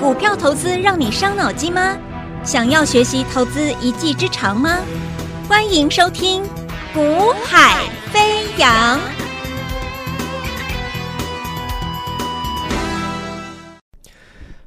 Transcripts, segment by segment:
股票投资让你伤脑筋吗？想要学习投资一技之长吗？欢迎收听《股海飞扬》。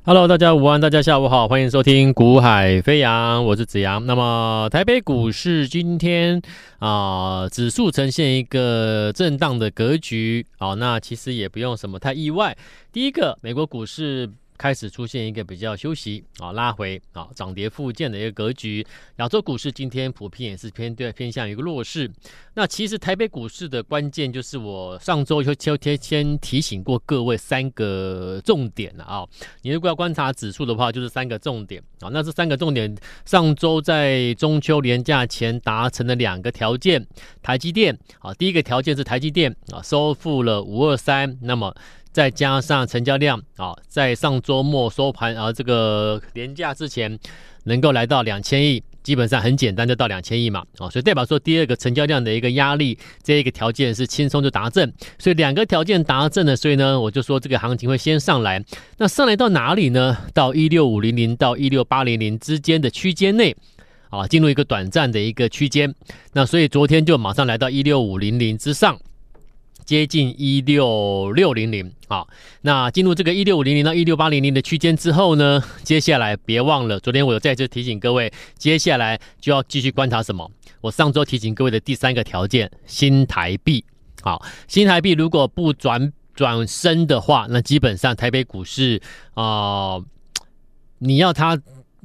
Hello，大家午安，大家下午好，欢迎收听《股海飞扬》，我是子阳。那么，台北股市今天啊、指数呈现一个震荡的格局，好、那其实也不用什么太意外。第一个，美国股市。开始出现一个比较休息啊，拉回啊，涨跌互见的一个格局。亚洲股市今天普遍也是偏对偏向一个弱势。那其实台北股市的关键就是我上周就就先先提醒过各位三个重点了啊。你如果要观察指数的话，就是三个重点啊。那这三个重点上周在中秋连假前达成了两个条件，台积电啊，第一个条件是台积电啊收复了五二三，那么。再加上成交量啊，在上周末收盘啊，这个连假之前能够来到两千亿，基本上很简单就到两千亿嘛啊，所以代表说第二个成交量的一个压力，这一个条件是轻松就达阵，所以两个条件达阵了，所以呢，我就说这个行情会先上来，那上来到哪里呢？到一六五零零到一六八零零之间的区间内啊，进入一个短暂的一个区间，那所以昨天就马上来到一六五零零之上。接近一六六零零啊，那进入这个一六五零零到一六八零零的区间之后呢，接下来别忘了，昨天我有再次提醒各位，接下来就要继续观察什么？我上周提醒各位的第三个条件，新台币。好，新台币如果不转转升的话，那基本上台北股市啊、你要它。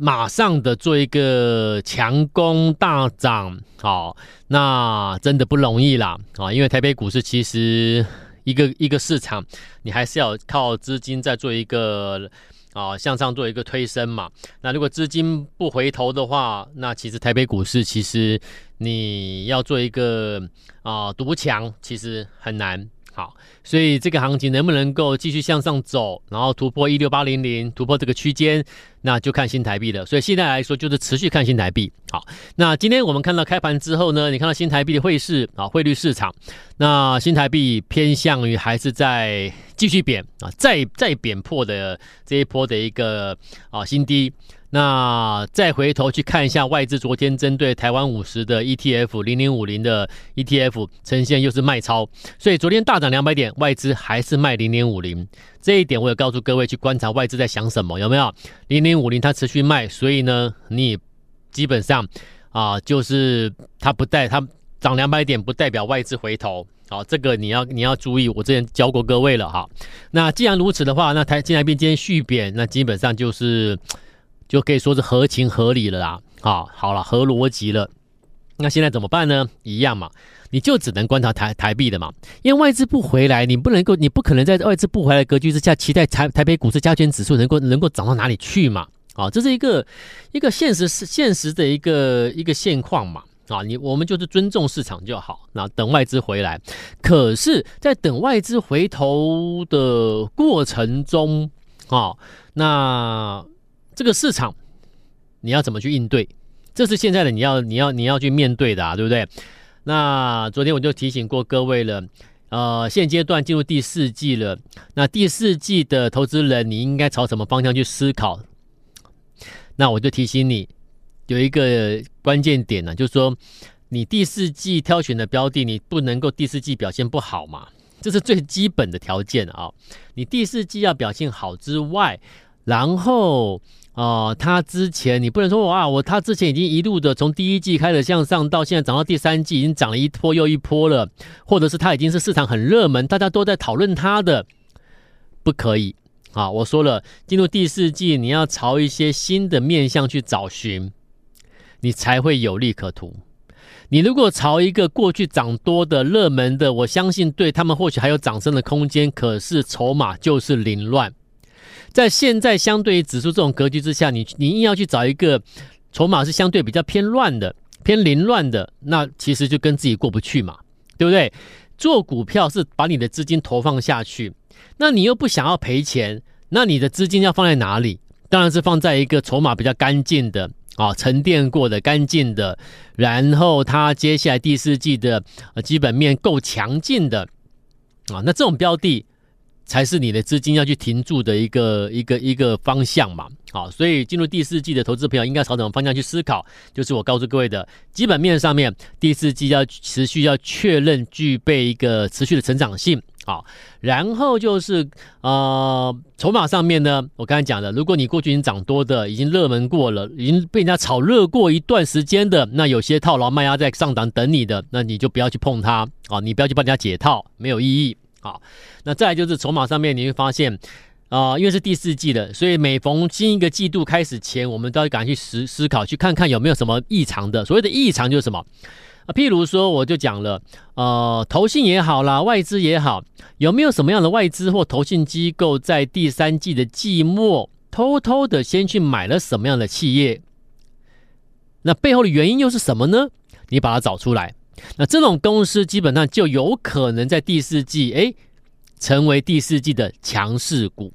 马上的做一个强攻大涨，好，那真的不容易啦，啊，因为台北股市其实一个一个市场，你还是要靠资金在做一个啊向上做一个推升嘛。那如果资金不回头的话，那其实台北股市其实你要做一个啊独强，其实很难。好，所以这个行情能不能够继续向上走，然后突破一六八零零，突破这个区间，那就看新台币了。所以现在来说，就是持续看新台币。好，那今天我们看到开盘之后呢，你看到新台币的汇市啊，汇率市场，那新台币偏向于还是在继续贬啊，再再贬破的这一波的一个啊新低。那再回头去看一下外资昨天针对台湾五十的 ETF 零零五零的 ETF 呈现又是卖超，所以昨天大涨两百点，外资还是卖零零五零。这一点我也告诉各位去观察外资在想什么，有没有？零零五零它持续卖，所以呢，你基本上啊，就是它不带它涨两百点不代表外资回头，好，这个你要你要注意，我之前教过各位了哈。那既然如此的话，那台新台币今天续贬，那基本上就是。就可以说是合情合理了啦，啊，好了，合逻辑了。那现在怎么办呢？一样嘛，你就只能观察台台币的嘛，因为外资不回来，你不能够，你不可能在外资不回来的格局之下，期待台台北股市加权指数能够能够涨到哪里去嘛？啊，这是一个一个现实是现实的一个一个现况嘛。啊，你我们就是尊重市场就好，那等外资回来。可是，在等外资回头的过程中，啊，那。这个市场你要怎么去应对？这是现在的你要你要你要去面对的啊，对不对？那昨天我就提醒过各位了，呃，现阶段进入第四季了，那第四季的投资人你应该朝什么方向去思考？那我就提醒你有一个关键点呢，就是说你第四季挑选的标的，你不能够第四季表现不好嘛，这是最基本的条件啊。你第四季要表现好之外，然后。哦、他之前你不能说哇，我他之前已经一路的从第一季开始向上，到现在涨到第三季，已经涨了一波又一波了，或者是他已经是市场很热门，大家都在讨论他的，不可以啊！我说了，进入第四季，你要朝一些新的面向去找寻，你才会有利可图。你如果朝一个过去涨多的热门的，我相信对他们或许还有涨升的空间，可是筹码就是凌乱。在现在相对于指数这种格局之下，你你硬要去找一个筹码是相对比较偏乱的、偏凌乱的，那其实就跟自己过不去嘛，对不对？做股票是把你的资金投放下去，那你又不想要赔钱，那你的资金要放在哪里？当然是放在一个筹码比较干净的啊，沉淀过的、干净的，然后它接下来第四季的基本面够强劲的啊，那这种标的。才是你的资金要去停住的一个一个一个方向嘛。好，所以进入第四季的投资朋友应该朝什么方向去思考？就是我告诉各位的基本面上面，第四季要持续要确认具备一个持续的成长性。好，然后就是呃，筹码上面呢，我刚才讲的，如果你过去已经涨多的，已经热门过了，已经被人家炒热过一段时间的，那有些套牢卖压在上档等你的，那你就不要去碰它啊，你不要去帮人家解套，没有意义。好，那再来就是筹码上面，你会发现啊、因为是第四季的，所以每逢新一个季度开始前，我们都要赶快去思思考，去看看有没有什么异常的。所谓的异常就是什么？啊，譬如说，我就讲了，呃，投信也好啦，外资也好，有没有什么样的外资或投信机构在第三季的季末偷偷的先去买了什么样的企业？那背后的原因又是什么呢？你把它找出来。那这种公司基本上就有可能在第四季，哎，成为第四季的强势股。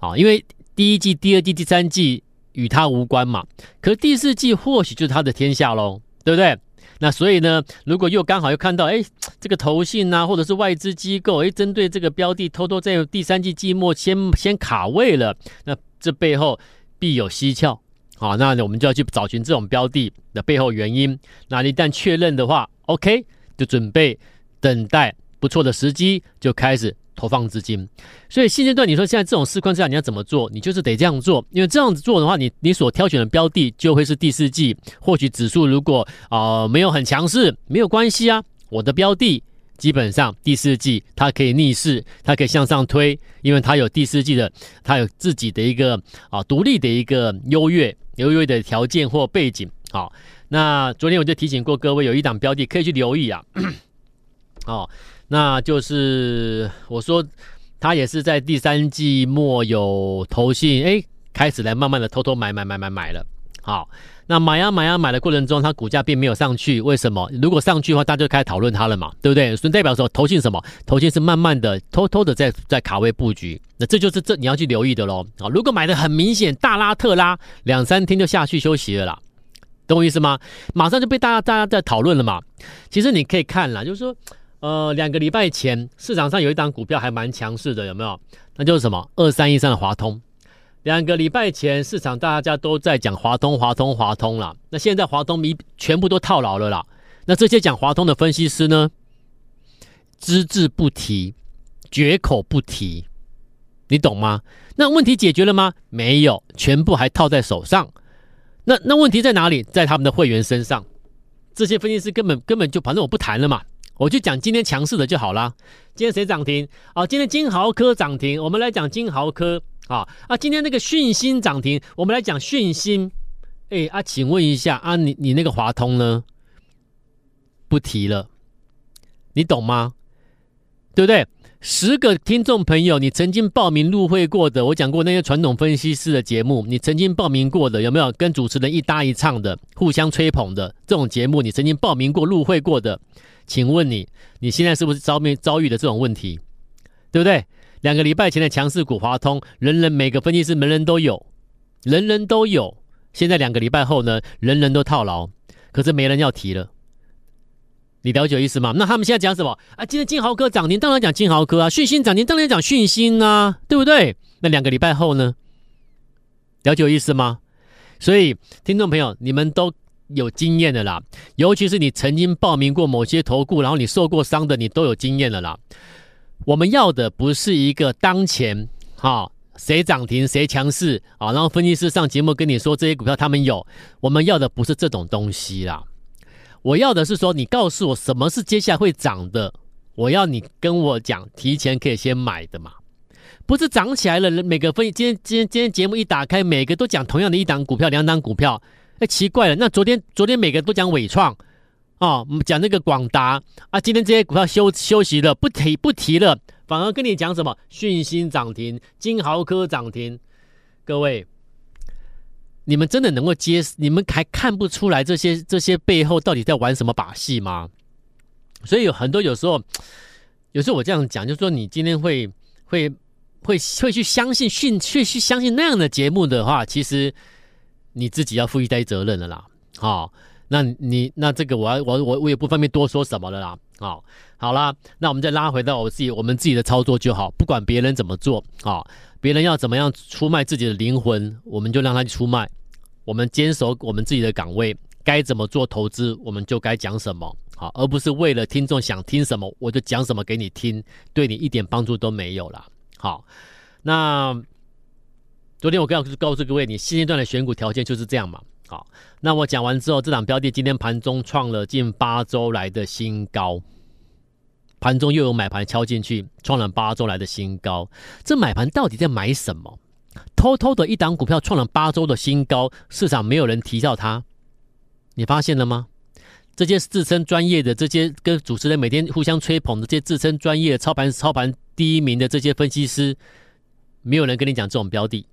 啊，因为第一季、第二季、第三季与它无关嘛，可是第四季或许就是它的天下喽，对不对？那所以呢，如果又刚好又看到，哎，这个投信啊，或者是外资机构，哎，针对这个标的偷偷在第三季季末先先卡位了，那这背后必有蹊跷，好，那我们就要去找寻这种标的的背后原因。那一旦确认的话，OK，就准备等待不错的时机，就开始。投放资金，所以现阶段你说现在这种市况之下你要怎么做？你就是得这样做，因为这样子做的话，你你所挑选的标的就会是第四季。或许指数如果啊、没有很强势，没有关系啊，我的标的基本上第四季它可以逆势，它可以向上推，因为它有第四季的，它有自己的一个啊独立的一个优越优越的条件或背景。好，那昨天我就提醒过各位，有一档标的可以去留意啊。哦。那就是我说，他也是在第三季末有投信，哎，开始来慢慢的偷偷买买买买买了。好，那买呀买呀买的过程中，它股价并没有上去，为什么？如果上去的话，大家就开始讨论它了嘛，对不对？所以代表说投信什么？投信是慢慢的偷偷的在在卡位布局。那这就是这你要去留意的喽。啊，如果买的很明显，大拉特拉，两三天就下去休息了啦，懂我意思吗？马上就被大家大家在讨论了嘛。其实你可以看啦，就是说。呃，两个礼拜前市场上有一档股票还蛮强势的，有没有？那就是什么？二三一三的华通。两个礼拜前市场大家都在讲华通、华通、华通了。那现在华通一全部都套牢了啦。那这些讲华通的分析师呢，只字不提，绝口不提，你懂吗？那问题解决了吗？没有，全部还套在手上。那那问题在哪里？在他们的会员身上。这些分析师根本根本就反正我不谈了嘛。我就讲今天强势的就好啦。今天谁涨停？啊，今天金豪科涨停。我们来讲金豪科啊啊！今天那个讯芯涨停，我们来讲讯芯。哎啊，请问一下啊，你你那个华通呢？不提了，你懂吗？对不对？十个听众朋友，你曾经报名入会过的，我讲过那些传统分析师的节目，你曾经报名过的有没有？跟主持人一搭一唱的，互相吹捧的这种节目，你曾经报名过入会过的？请问你，你现在是不是遭面遭遇的这种问题，对不对？两个礼拜前的强势股华通，人人每个分析师人人都有，人人都有。现在两个礼拜后呢，人人都套牢，可是没人要提了。你了解意思吗？那他们现在讲什么啊？今天金豪科涨停，当然讲金豪科啊；讯芯涨停，当然讲讯芯啊，对不对？那两个礼拜后呢？了解意思吗？所以，听众朋友，你们都。有经验的啦，尤其是你曾经报名过某些投顾，然后你受过伤的，你都有经验的啦。我们要的不是一个当前哈谁涨停谁强势啊，然后分析师上节目跟你说这些股票他们有，我们要的不是这种东西啦。我要的是说你告诉我什么是接下来会涨的，我要你跟我讲提前可以先买的嘛，不是涨起来了每个分今天今天今天节目一打开，每个都讲同样的一档股票两档股票。奇怪了，那昨天昨天每个人都讲伟创，哦，讲那个广达啊，今天这些股票休休息了，不提不提了，反而跟你讲什么讯芯涨停、金豪科涨停，各位，你们真的能够接？你们还看不出来这些这些背后到底在玩什么把戏吗？所以有很多有时候，有时候我这样讲，就是说你今天会会会会去相信讯，去去相信那样的节目的话，其实。你自己要负一些责任了啦，好、那你那这个我要我我我也不方便多说什么了啦，好、好啦，那我们再拉回到我自己，我们自己的操作就好，不管别人怎么做，啊、别人要怎么样出卖自己的灵魂，我们就让他去出卖，我们坚守我们自己的岗位，该怎么做投资，我们就该讲什么，好，而不是为了听众想听什么，我就讲什么给你听，对你一点帮助都没有啦。好，那。昨天我告诉告诉各位，你现阶段的选股条件就是这样嘛？好，那我讲完之后，这档标的今天盘中创了近八周来的新高，盘中又有买盘敲进去，创了八周来的新高。这买盘到底在买什么？偷偷的一档股票创了八周的新高，市场没有人提到它，你发现了吗？这些自称专业的、这些跟主持人每天互相吹捧的这些自称专业操盘操盘第一名的这些分析师，没有人跟你讲这种标的。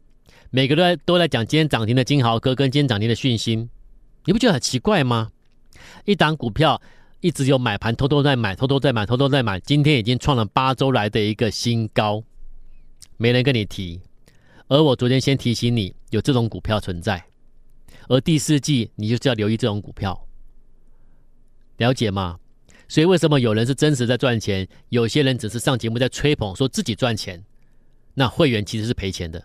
每个都在都在讲今天涨停的金豪哥跟今天涨停的讯芯，你不觉得很奇怪吗？一档股票一直有买盘，偷偷在买，偷偷在买，偷偷在买，今天已经创了八周来的一个新高，没人跟你提。而我昨天先提醒你有这种股票存在，而第四季你就是要留意这种股票，了解吗？所以为什么有人是真实在赚钱，有些人只是上节目在吹捧，说自己赚钱，那会员其实是赔钱的。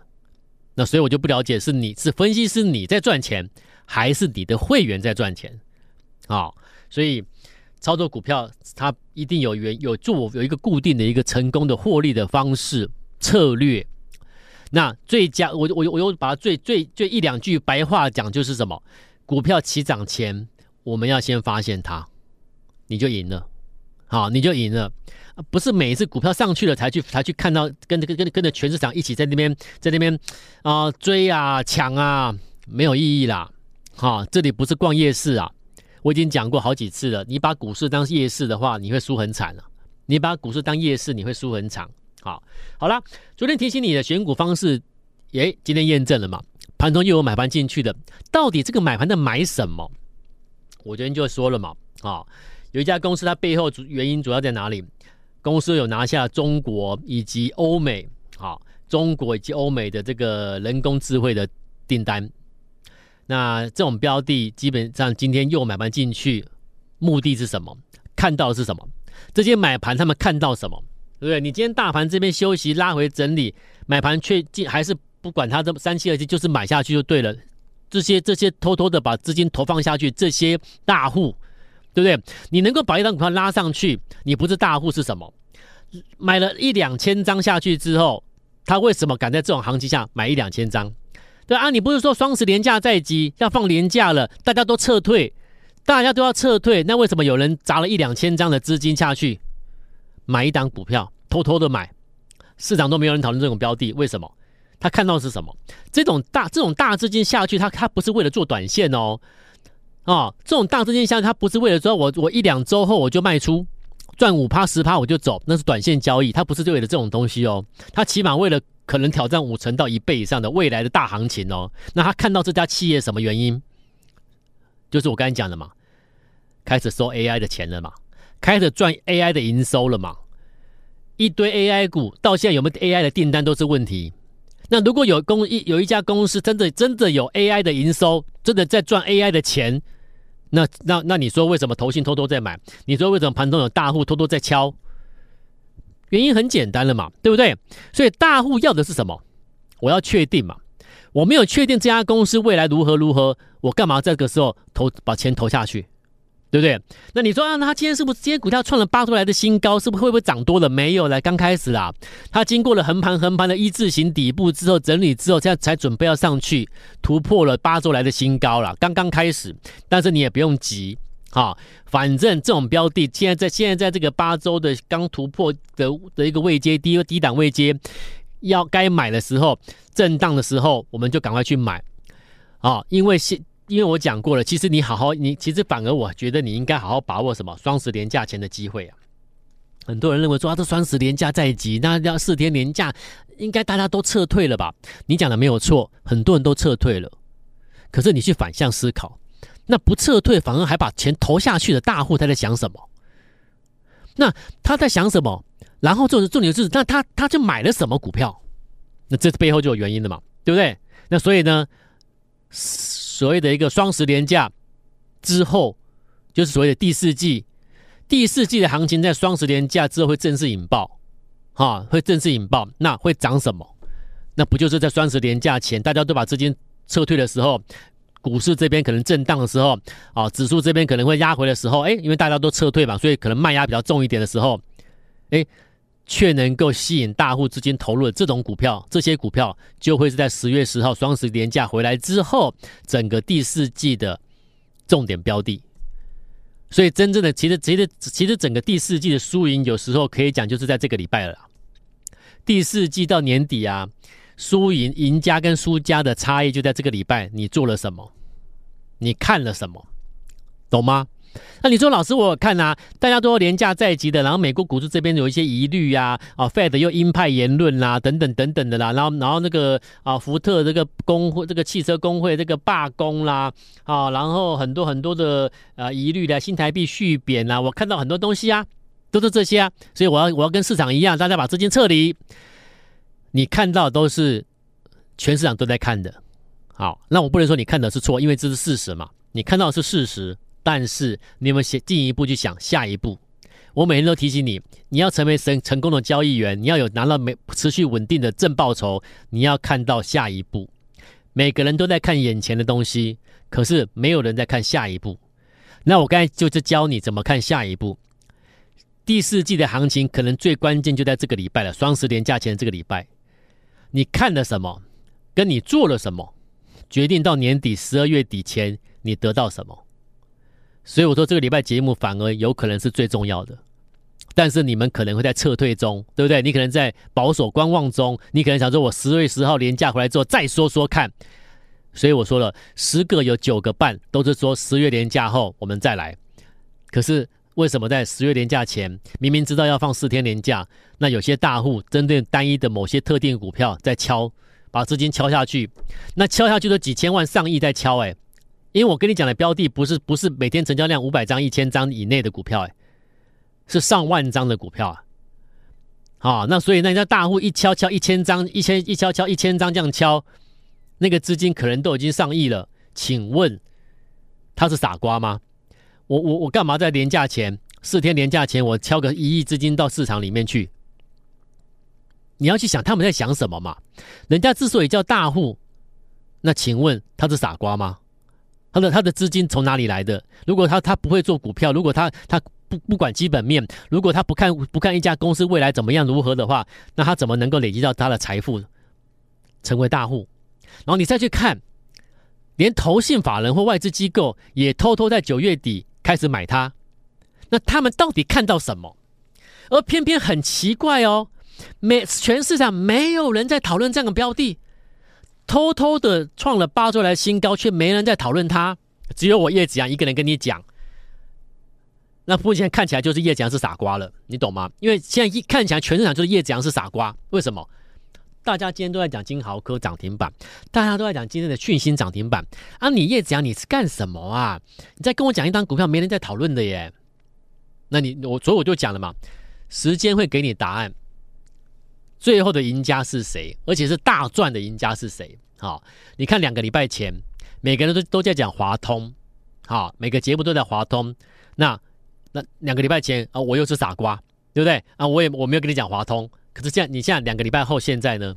那所以我就不了解，是你是分析师你在赚钱，还是你的会员在赚钱？啊、所以操作股票它一定有原有做有一个固定的一个成功的获利的方式策略。那最佳我我我又把最最最一两句白话讲就是什么？股票起涨前我们要先发现它，你就赢了，好，你就赢了。不是每一次股票上去了才去才去看到跟跟跟跟着全市场一起在那边在那边啊、追啊抢啊，没有意义啦！哈，这里不是逛夜市啊！我已经讲过好几次了，你把股市当夜市的话，你会输很惨了。你把股市当夜市，你会输很惨。好，好了，昨天提醒你的选股方式，诶，今天验证了嘛？盘中又有买盘进去的，到底这个买盘在买什么？我昨天就说了嘛，啊，有一家公司它背后主原因主要在哪里？公司有拿下中国以及欧美，好，中国以及欧美的这个人工智慧的订单。那这种标的基本上今天又买盘进去，目的是什么？看到的是什么？这些买盘他们看到什么？对不对？你今天大盘这边休息拉回整理，买盘却进还是不管它这三七二七，就是买下去就对了。这些这些偷偷的把资金投放下去，这些大户。对不对？你能够把一张股票拉上去，你不是大户是什么？买了一两千张下去之后，他为什么敢在这种行情下买一两千张？对啊，你不是说双十连假在即，要放连假了，大家都撤退，大家都要撤退，那为什么有人砸了一两千张的资金下去买一档股票，偷偷的买？市场都没有人讨论这种标的，为什么？他看到是什么？这种大这种大资金下去，他他不是为了做短线哦。哦，这种大资金项，它不是为了说我我一两周后我就卖出，赚五趴十趴我就走，那是短线交易，它不是为了这种东西哦，它起码为了可能挑战五成到一倍以上的未来的大行情哦。那他看到这家企业什么原因？就是我刚才讲的嘛，开始收 AI 的钱了嘛，开始赚 AI 的营收了嘛，一堆 AI 股到现在有没有 AI 的订单都是问题。那如果有公一有一家公司真的真的有 AI 的营收，真的在赚 AI 的钱，那那那你说为什么投信偷偷在买？你说为什么盘中有大户偷偷在敲？原因很简单了嘛，对不对？所以大户要的是什么？我要确定嘛，我没有确定这家公司未来如何如何，我干嘛这个时候投把钱投下去？对不对？那你说啊，那他今天是不是今天股票创了八周来的新高？是不是会不会涨多了？没有，了刚开始啦。它经过了横盘横盘的一字形底部之后整理之后，现在才准备要上去突破了八周来的新高了。刚刚开始，但是你也不用急，哈、反正这种标的现在在现在在这个八周的刚突破的的一个位阶低低档位阶，要该买的时候，震荡的时候，我们就赶快去买啊、因为现。因为我讲过了，其实你好好，你其实反而我觉得你应该好好把握什么双十连假前的机会啊！很多人认为说啊，这双十连假在即，那要四天连假，应该大家都撤退了吧？你讲的没有错，很多人都撤退了。可是你去反向思考，那不撤退反而还把钱投下去的大户他在想什么？那他在想什么？然后重重点是，那他他就买了什么股票？那这背后就有原因的嘛，对不对？那所以呢？所谓的一个双十连假之后，就是所谓的第四季，第四季的行情在双十连假之后会正式引爆，哈，会正式引爆。那会涨什么？那不就是在双十连假前，大家都把资金撤退的时候，股市这边可能震荡的时候，啊，指数这边可能会压回的时候，哎，因为大家都撤退嘛，所以可能卖压比较重一点的时候，哎，却能够吸引大户资金投入的这种股票，这些股票就会是在十月十号双十连假回来之后，整个第四季的重点标的。所以，真正的其实，其实，其实整个第四季的输赢，有时候可以讲就是在这个礼拜了。第四季到年底啊，输赢赢家跟输家的差异就在这个礼拜，你做了什么，你看了什么，懂吗？那你说老师，我看啊，大家都廉价在即的，然后美国股市这边有一些疑虑呀，啊，Fed 又鹰派言论啦，等等等等的啦，然后然后那个啊，福特这个工会，这个汽车工会这个罢工啦，啊，然后很多很多的啊疑虑的新台币续贬啦，我看到很多东西啊，都是这些啊，所以我要我要跟市场一样，大家把资金撤离，你看到都是全市场都在看的，好，那我不能说你看的是错，因为这是事实嘛，你看到是事实。但是你有没有先进一步去想下一步？我每天都提醒你，你要成为成成功的交易员，你要有拿到每持续稳定的正报酬，你要看到下一步。每个人都在看眼前的东西，可是没有人在看下一步。那我刚才就是教你怎么看下一步。第四季的行情可能最关键就在这个礼拜了，双十连假前这个礼拜，你看了什么，跟你做了什么，决定到年底十二月底前你得到什么。所以我说这个礼拜节目反而有可能是最重要的，但是你们可能会在撤退中，对不对？你可能在保守观望中，你可能想说，我十月十号连假回来之后再说说看。所以我说了，十个有九个半都是说十月连假后我们再来。可是为什么在十月连假前，明明知道要放四天连假，那有些大户针对单一的某些特定股票在敲，把资金敲下去，那敲下去都几千万上亿在敲，哎。因为我跟你讲的标的不是不是每天成交量五百张一千张以内的股票，哎，是上万张的股票啊！好，那所以那人家大户一敲敲一千张，一千一敲敲一千张这样敲，那个资金可能都已经上亿了。请问他是傻瓜吗？我我我干嘛在连假前四天连假前我敲个一亿资金到市场里面去？你要去想他们在想什么嘛？人家之所以叫大户，那请问他是傻瓜吗？他的他的资金从哪里来的？如果他他不会做股票，如果他他不不管基本面，如果他不看不看一家公司未来怎么样如何的话，那他怎么能够累积到他的财富，成为大户？然后你再去看，连投信法人或外资机构也偷偷在九月底开始买它，那他们到底看到什么？而偏偏很奇怪哦，没全市场没有人在讨论这样的标的。偷偷的创了八周来新高，却没人在讨论它，只有我叶子阳一个人跟你讲。那目前看起来就是叶子阳是傻瓜了，你懂吗？因为现在一看起来全市场就是叶子阳是傻瓜，为什么？大家今天都在讲金豪科涨停板，大家都在讲今天的讯芯涨停板啊！你叶子阳你是干什么啊？你在跟我讲一单股票没人在讨论的耶？那你我所以我就讲了嘛，时间会给你答案。最后的赢家是谁？而且是大赚的赢家是谁？好，你看两个礼拜前，每个人都都在讲华通，好，每个节目都在华通。那那两个礼拜前啊，我又是傻瓜，对不对？啊，我也我没有跟你讲华通。可是现在你现在两个礼拜后，现在呢，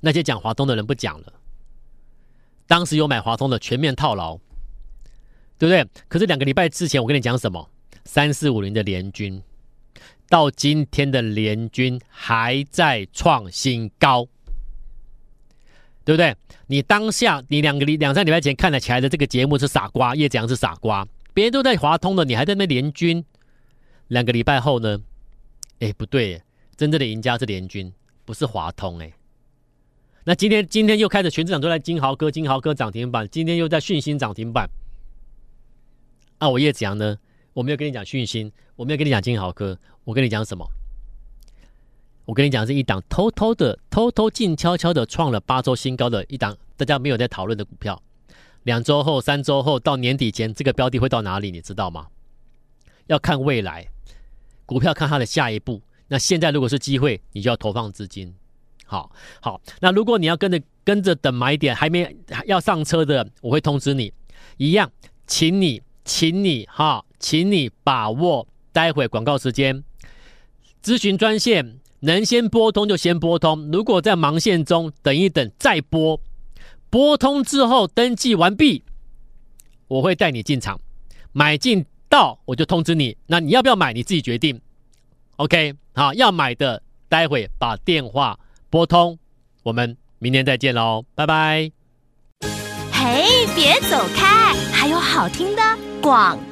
那些讲华通的人不讲了。当时有买华通的全面套牢，对不对？可是两个礼拜之前，我跟你讲什么？三四五零的联军。到今天的联军还在创新高，对不对？你当下你两个礼两三礼拜前看了起来的这个节目是傻瓜，叶子阳是傻瓜，别人都在华通的，你还在那联军。两个礼拜后呢？哎，不对，真正的赢家是联军，不是华通哎。那今天今天又开始全市场都在金豪哥，金豪哥涨停板，今天又在讯芯涨停板。啊，我叶子阳呢？我没有跟你讲讯芯，我没有跟你讲金豪科，我跟你讲什么？我跟你讲是一档偷偷的、偷偷静悄悄的创了八周新高的一档，大家没有在讨论的股票。两周后、三周后到年底前，这个标的会到哪里？你知道吗？要看未来，股票看它的下一步。那现在如果是机会，你就要投放资金。好好，那如果你要跟着跟着等买点，还没要上车的，我会通知你。一样，请你，请你哈。请你把握待会广告时间，咨询专线能先拨通就先拨通，如果在忙线中等一等再拨，拨通之后登记完毕，我会带你进场买进到我就通知你，那你要不要买你自己决定。OK，好，要买的待会把电话拨通，我们明天再见喽，拜拜。嘿，别走开，还有好听的广。